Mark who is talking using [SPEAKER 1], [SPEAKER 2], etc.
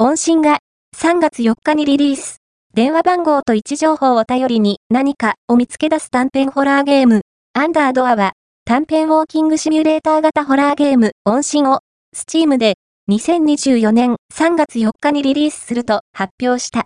[SPEAKER 1] 音信が3月4日にリリース。電話番号と位置情報を頼りに何かを見つけ出す短編ホラーゲーム。アンダードアは短編ウォーキングシミュレーター型ホラーゲーム音信をスチームで2024年3月4日にリリースすると発表した。